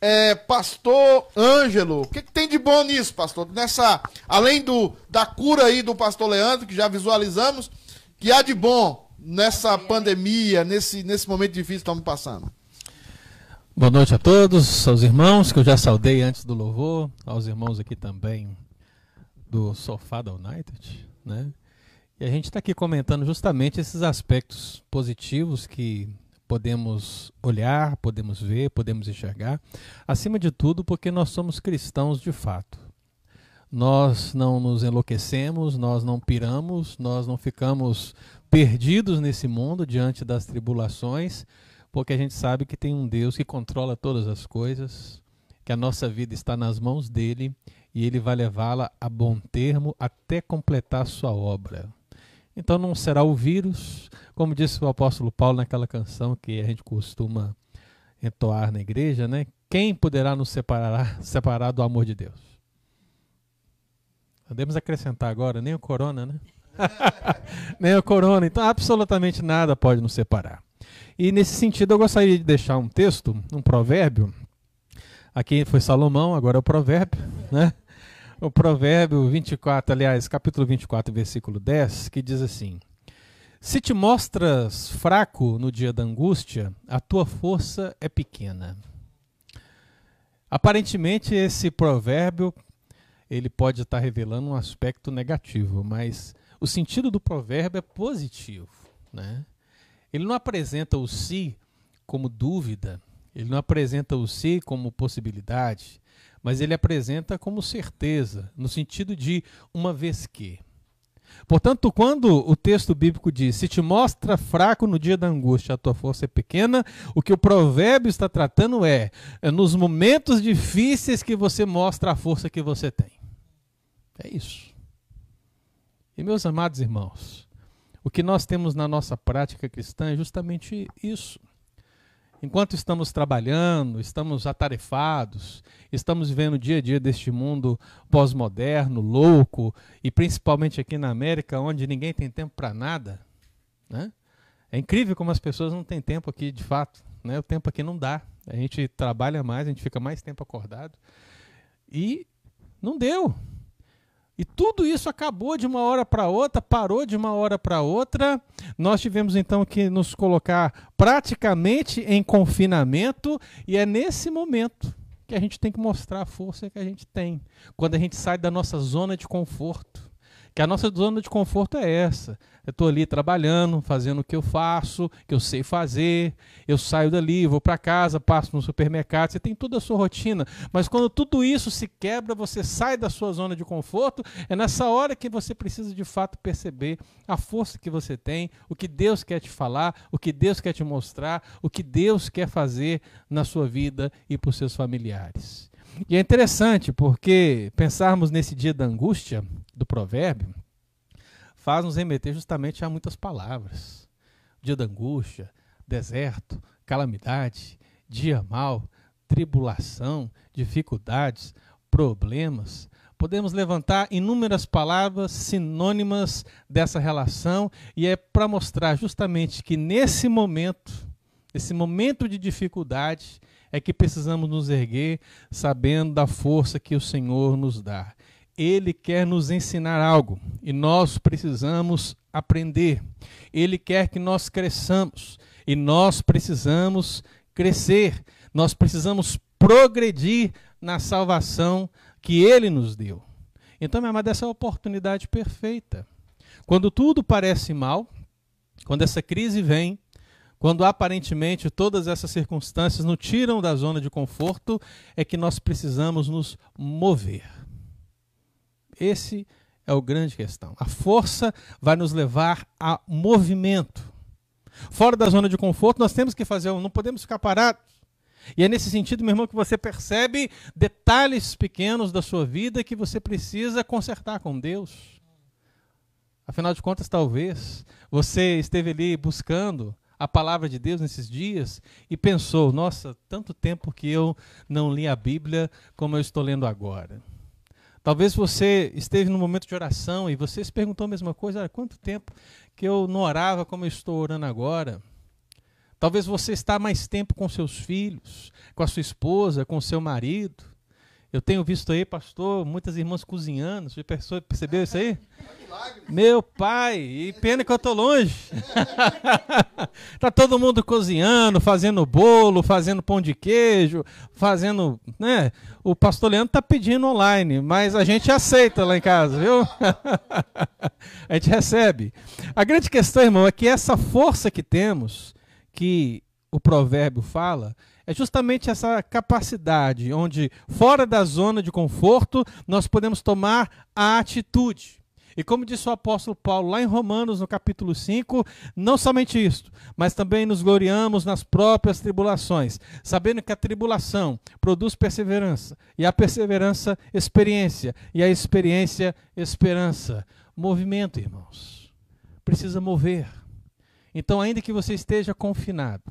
É, pastor Ângelo, o que, que, tem de bom nisso, pastor? Nessa, além do, da cura aí do pastor Leandro, que já visualizamos, que há de bom nessa pandemia, nesse, nesse momento difícil que estamos passando? Boa noite a todos, aos irmãos que eu já saudei antes do louvor, aos irmãos aqui também do Sofá da United, né? E a gente está aqui comentando justamente esses aspectos positivos que podemos olhar, podemos ver, podemos enxergar, acima de tudo porque nós somos cristãos de fato. Nós não nos enlouquecemos, nós não piramos, nós não ficamos perdidos nesse mundo diante das tribulações, porque a gente sabe que tem um Deus que controla todas as coisas, que a nossa vida está nas mãos dele e ele vai levá-la a bom termo até completar sua obra. Então não será o vírus, como disse o apóstolo Paulo naquela canção que a gente costuma entoar na igreja, né? Quem poderá nos separar, separar do amor de Deus? Podemos acrescentar agora, nem o corona, né? nem o corona. Então, absolutamente nada pode nos separar. E nesse sentido, eu gostaria de deixar um texto, um provérbio. Aqui foi Salomão, agora é o provérbio, né? O provérbio 24, aliás, capítulo 24, versículo 10, que diz assim: Se te mostras fraco no dia da angústia, a tua força é pequena. Aparentemente esse provérbio ele pode estar revelando um aspecto negativo, mas o sentido do provérbio é positivo, né? Ele não apresenta o si como dúvida, ele não apresenta o si como possibilidade, mas ele apresenta como certeza, no sentido de uma vez que. Portanto, quando o texto bíblico diz: Se te mostra fraco no dia da angústia, a tua força é pequena, o que o provérbio está tratando é, é nos momentos difíceis que você mostra a força que você tem. É isso. E meus amados irmãos, o que nós temos na nossa prática cristã é justamente isso. Enquanto estamos trabalhando, estamos atarefados, estamos vivendo o dia a dia deste mundo pós-moderno, louco, e principalmente aqui na América, onde ninguém tem tempo para nada. Né? É incrível como as pessoas não têm tempo aqui de fato. Né? O tempo aqui não dá. A gente trabalha mais, a gente fica mais tempo acordado. E não deu. E tudo isso acabou de uma hora para outra, parou de uma hora para outra. Nós tivemos então que nos colocar praticamente em confinamento, e é nesse momento que a gente tem que mostrar a força que a gente tem. Quando a gente sai da nossa zona de conforto. Que a nossa zona de conforto é essa. Eu estou ali trabalhando, fazendo o que eu faço, que eu sei fazer. Eu saio dali, vou para casa, passo no supermercado. Você tem toda a sua rotina. Mas quando tudo isso se quebra, você sai da sua zona de conforto. É nessa hora que você precisa de fato perceber a força que você tem, o que Deus quer te falar, o que Deus quer te mostrar, o que Deus quer fazer na sua vida e para os seus familiares. E é interessante porque pensarmos nesse dia da angústia do provérbio faz nos remeter justamente a muitas palavras. Dia da angústia, deserto, calamidade, dia mal, tribulação, dificuldades, problemas. Podemos levantar inúmeras palavras sinônimas dessa relação e é para mostrar justamente que nesse momento, nesse momento de dificuldade, é que precisamos nos erguer sabendo da força que o Senhor nos dá. Ele quer nos ensinar algo e nós precisamos aprender. Ele quer que nós cresçamos e nós precisamos crescer. Nós precisamos progredir na salvação que ele nos deu. Então, minha amada, essa é a oportunidade perfeita. Quando tudo parece mal, quando essa crise vem, quando aparentemente todas essas circunstâncias nos tiram da zona de conforto, é que nós precisamos nos mover. Esse é o grande questão. A força vai nos levar a movimento. Fora da zona de conforto, nós temos que fazer, não podemos ficar parados. E é nesse sentido, meu irmão, que você percebe detalhes pequenos da sua vida que você precisa consertar com Deus. Afinal de contas, talvez você esteve ali buscando a palavra de Deus nesses dias e pensou: nossa, tanto tempo que eu não li a Bíblia como eu estou lendo agora. Talvez você esteve num momento de oração e você se perguntou a mesma coisa: quanto tempo que eu não orava como eu estou orando agora? Talvez você está mais tempo com seus filhos, com a sua esposa, com seu marido. Eu tenho visto aí, pastor, muitas irmãs cozinhando. Você percebeu isso aí? Meu pai, e pena que eu tô longe. tá todo mundo cozinhando, fazendo bolo, fazendo pão de queijo, fazendo, né? O pastor Leandro tá pedindo online, mas a gente aceita lá em casa, viu? a gente recebe. A grande questão, irmão, é que essa força que temos, que o provérbio fala, é justamente essa capacidade onde, fora da zona de conforto, nós podemos tomar a atitude. E como disse o apóstolo Paulo lá em Romanos, no capítulo 5, não somente isto, mas também nos gloriamos nas próprias tribulações, sabendo que a tribulação produz perseverança, e a perseverança, experiência, e a experiência, esperança. Movimento, irmãos. Precisa mover. Então, ainda que você esteja confinado,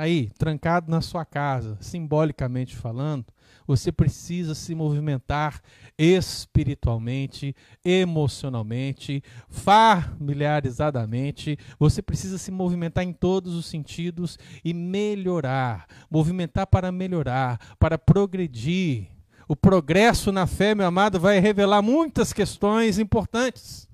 aí, trancado na sua casa, simbolicamente falando, você precisa se movimentar espiritualmente, emocionalmente, familiarizadamente. Você precisa se movimentar em todos os sentidos e melhorar. Movimentar para melhorar, para progredir. O progresso na fé, meu amado, vai revelar muitas questões importantes.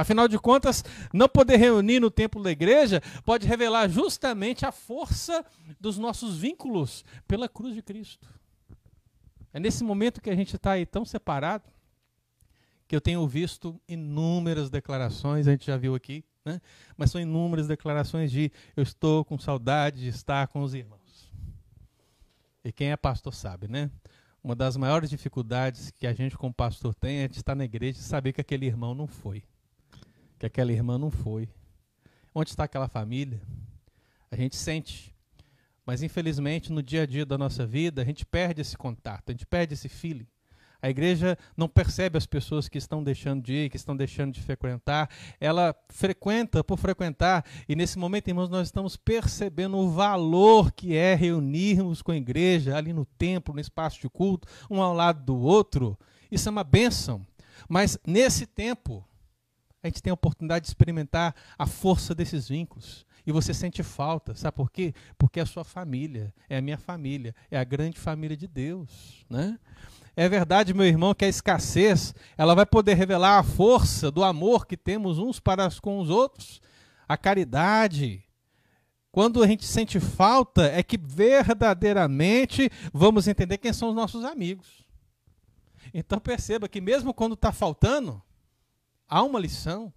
Afinal de contas, não poder reunir no templo da igreja pode revelar justamente a força dos nossos vínculos pela cruz de Cristo. É nesse momento que a gente está aí tão separado que eu tenho visto inúmeras declarações, a gente já viu aqui, né? mas são inúmeras declarações de eu estou com saudade de estar com os irmãos. E quem é pastor sabe, né? Uma das maiores dificuldades que a gente como pastor tem é de estar na igreja e saber que aquele irmão não foi que aquela irmã não foi. Onde está aquela família? A gente sente. Mas infelizmente no dia a dia da nossa vida a gente perde esse contato, a gente perde esse feeling. A igreja não percebe as pessoas que estão deixando de ir, que estão deixando de frequentar. Ela frequenta por frequentar. E nesse momento, irmãos, nós estamos percebendo o valor que é reunirmos com a igreja ali no templo, no espaço de culto, um ao lado do outro. Isso é uma bênção. Mas nesse tempo, a gente tem a oportunidade de experimentar a força desses vínculos. E você sente falta, sabe por quê? Porque é a sua família, é a minha família, é a grande família de Deus, né? É verdade, meu irmão, que a escassez, ela vai poder revelar a força do amor que temos uns para com os outros, a caridade. Quando a gente sente falta, é que verdadeiramente vamos entender quem são os nossos amigos. Então perceba que mesmo quando está faltando, há uma lição,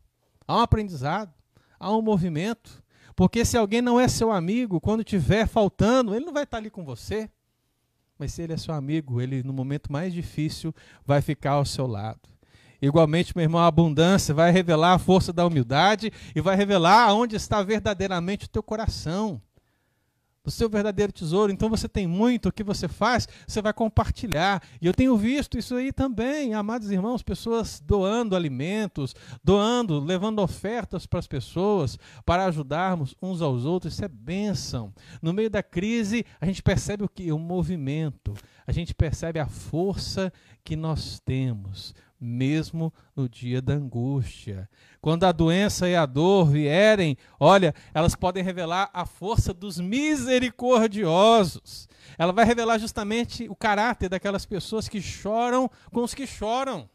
há um aprendizado, há um movimento. Porque se alguém não é seu amigo, quando tiver faltando, ele não vai estar ali com você. Mas se ele é seu amigo, ele no momento mais difícil vai ficar ao seu lado. Igualmente, meu irmão, a abundância vai revelar a força da humildade e vai revelar onde está verdadeiramente o teu coração do seu verdadeiro tesouro. Então você tem muito, o que você faz, você vai compartilhar. E eu tenho visto isso aí também, amados irmãos, pessoas doando alimentos, doando, levando ofertas para as pessoas, para ajudarmos uns aos outros. Isso é bênção. No meio da crise, a gente percebe o que? O movimento. A gente percebe a força que nós temos mesmo no dia da angústia. Quando a doença e a dor vierem, olha, elas podem revelar a força dos misericordiosos. Ela vai revelar justamente o caráter daquelas pessoas que choram com os que choram.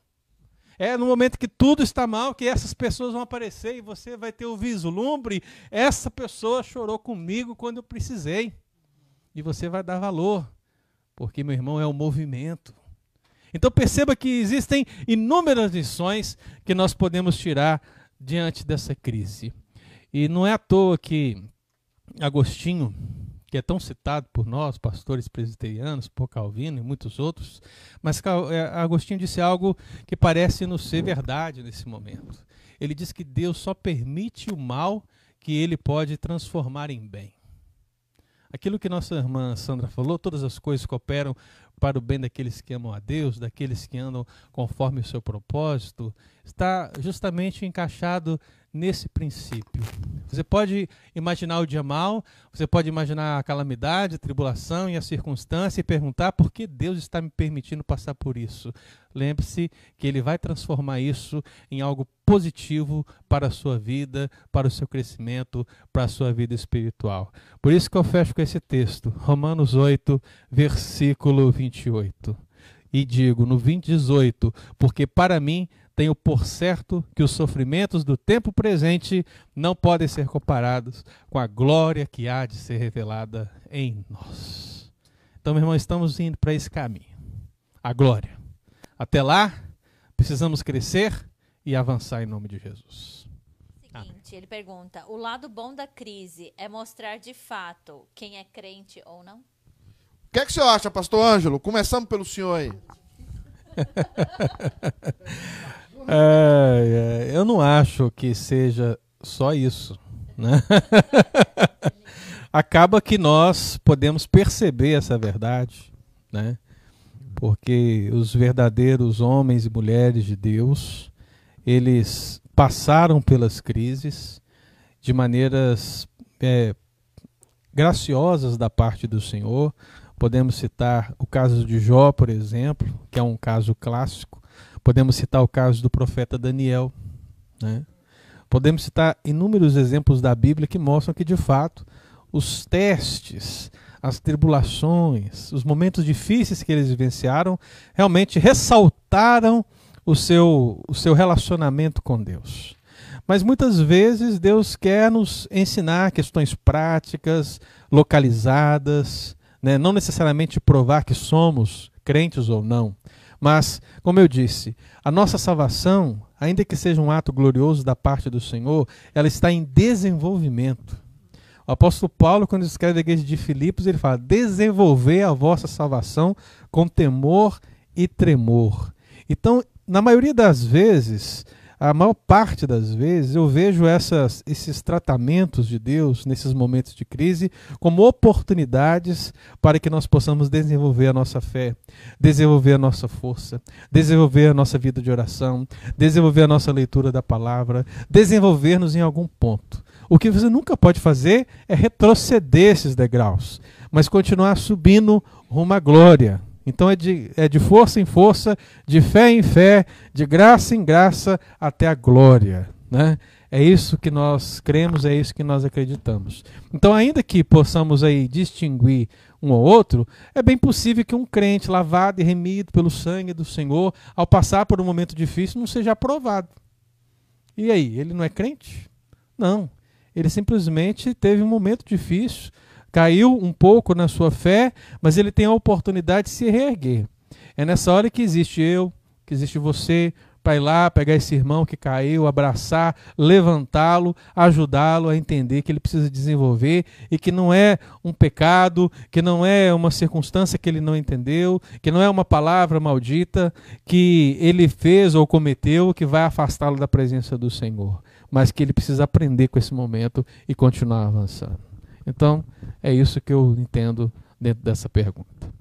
É no momento que tudo está mal que essas pessoas vão aparecer e você vai ter o vislumbre. Essa pessoa chorou comigo quando eu precisei. E você vai dar valor, porque, meu irmão, é o movimento. Então perceba que existem inúmeras lições que nós podemos tirar diante dessa crise. E não é à toa que Agostinho, que é tão citado por nós, pastores presbiterianos, por Calvino e muitos outros, mas é, Agostinho disse algo que parece nos ser verdade nesse momento. Ele diz que Deus só permite o mal que ele pode transformar em bem. Aquilo que nossa irmã Sandra falou, todas as coisas cooperam para o bem daqueles que amam a Deus, daqueles que andam conforme o seu propósito, está justamente encaixado nesse princípio. Você pode imaginar o dia mal, você pode imaginar a calamidade, a tribulação e a circunstância e perguntar por que Deus está me permitindo passar por isso. Lembre-se que Ele vai transformar isso em algo positivo para a sua vida, para o seu crescimento, para a sua vida espiritual. Por isso que eu fecho com esse texto, Romanos 8, versículo 28. E digo no 20, 18, porque para mim tenho por certo que os sofrimentos do tempo presente não podem ser comparados com a glória que há de ser revelada em nós. Então, meu irmão, estamos indo para esse caminho a glória. Até lá, precisamos crescer e avançar em nome de Jesus. Seguinte, ele pergunta: o lado bom da crise é mostrar de fato quem é crente ou não? O que, é que o senhor acha, pastor Ângelo? Começando pelo senhor aí. É, eu não acho que seja só isso. Né? Acaba que nós podemos perceber essa verdade, né? porque os verdadeiros homens e mulheres de Deus, eles passaram pelas crises de maneiras é, graciosas da parte do Senhor. Podemos citar o caso de Jó, por exemplo, que é um caso clássico Podemos citar o caso do profeta Daniel. Né? Podemos citar inúmeros exemplos da Bíblia que mostram que, de fato, os testes, as tribulações, os momentos difíceis que eles vivenciaram, realmente ressaltaram o seu, o seu relacionamento com Deus. Mas muitas vezes Deus quer nos ensinar questões práticas, localizadas, né? não necessariamente provar que somos crentes ou não, mas, como eu disse, a nossa salvação, ainda que seja um ato glorioso da parte do Senhor, ela está em desenvolvimento. O apóstolo Paulo, quando escreve a igreja de Filipos, ele fala: desenvolver a vossa salvação com temor e tremor. Então, na maioria das vezes, a maior parte das vezes eu vejo essas, esses tratamentos de Deus nesses momentos de crise como oportunidades para que nós possamos desenvolver a nossa fé, desenvolver a nossa força, desenvolver a nossa vida de oração, desenvolver a nossa leitura da palavra, desenvolver-nos em algum ponto. O que você nunca pode fazer é retroceder esses degraus, mas continuar subindo rumo à glória, então é de, é de força em força, de fé em fé, de graça em graça até a glória. Né? É isso que nós cremos, é isso que nós acreditamos. Então, ainda que possamos aí distinguir um ou outro, é bem possível que um crente lavado e remido pelo sangue do Senhor, ao passar por um momento difícil, não seja aprovado. E aí, ele não é crente? Não. Ele simplesmente teve um momento difícil, caiu um pouco na sua fé, mas ele tem a oportunidade de se reerguer. É nessa hora que existe eu, que existe você, para ir lá, pegar esse irmão que caiu, abraçar, levantá-lo, ajudá-lo a entender que ele precisa desenvolver e que não é um pecado, que não é uma circunstância que ele não entendeu, que não é uma palavra maldita que ele fez ou cometeu que vai afastá-lo da presença do Senhor, mas que ele precisa aprender com esse momento e continuar avançando. Então, é isso que eu entendo dentro dessa pergunta.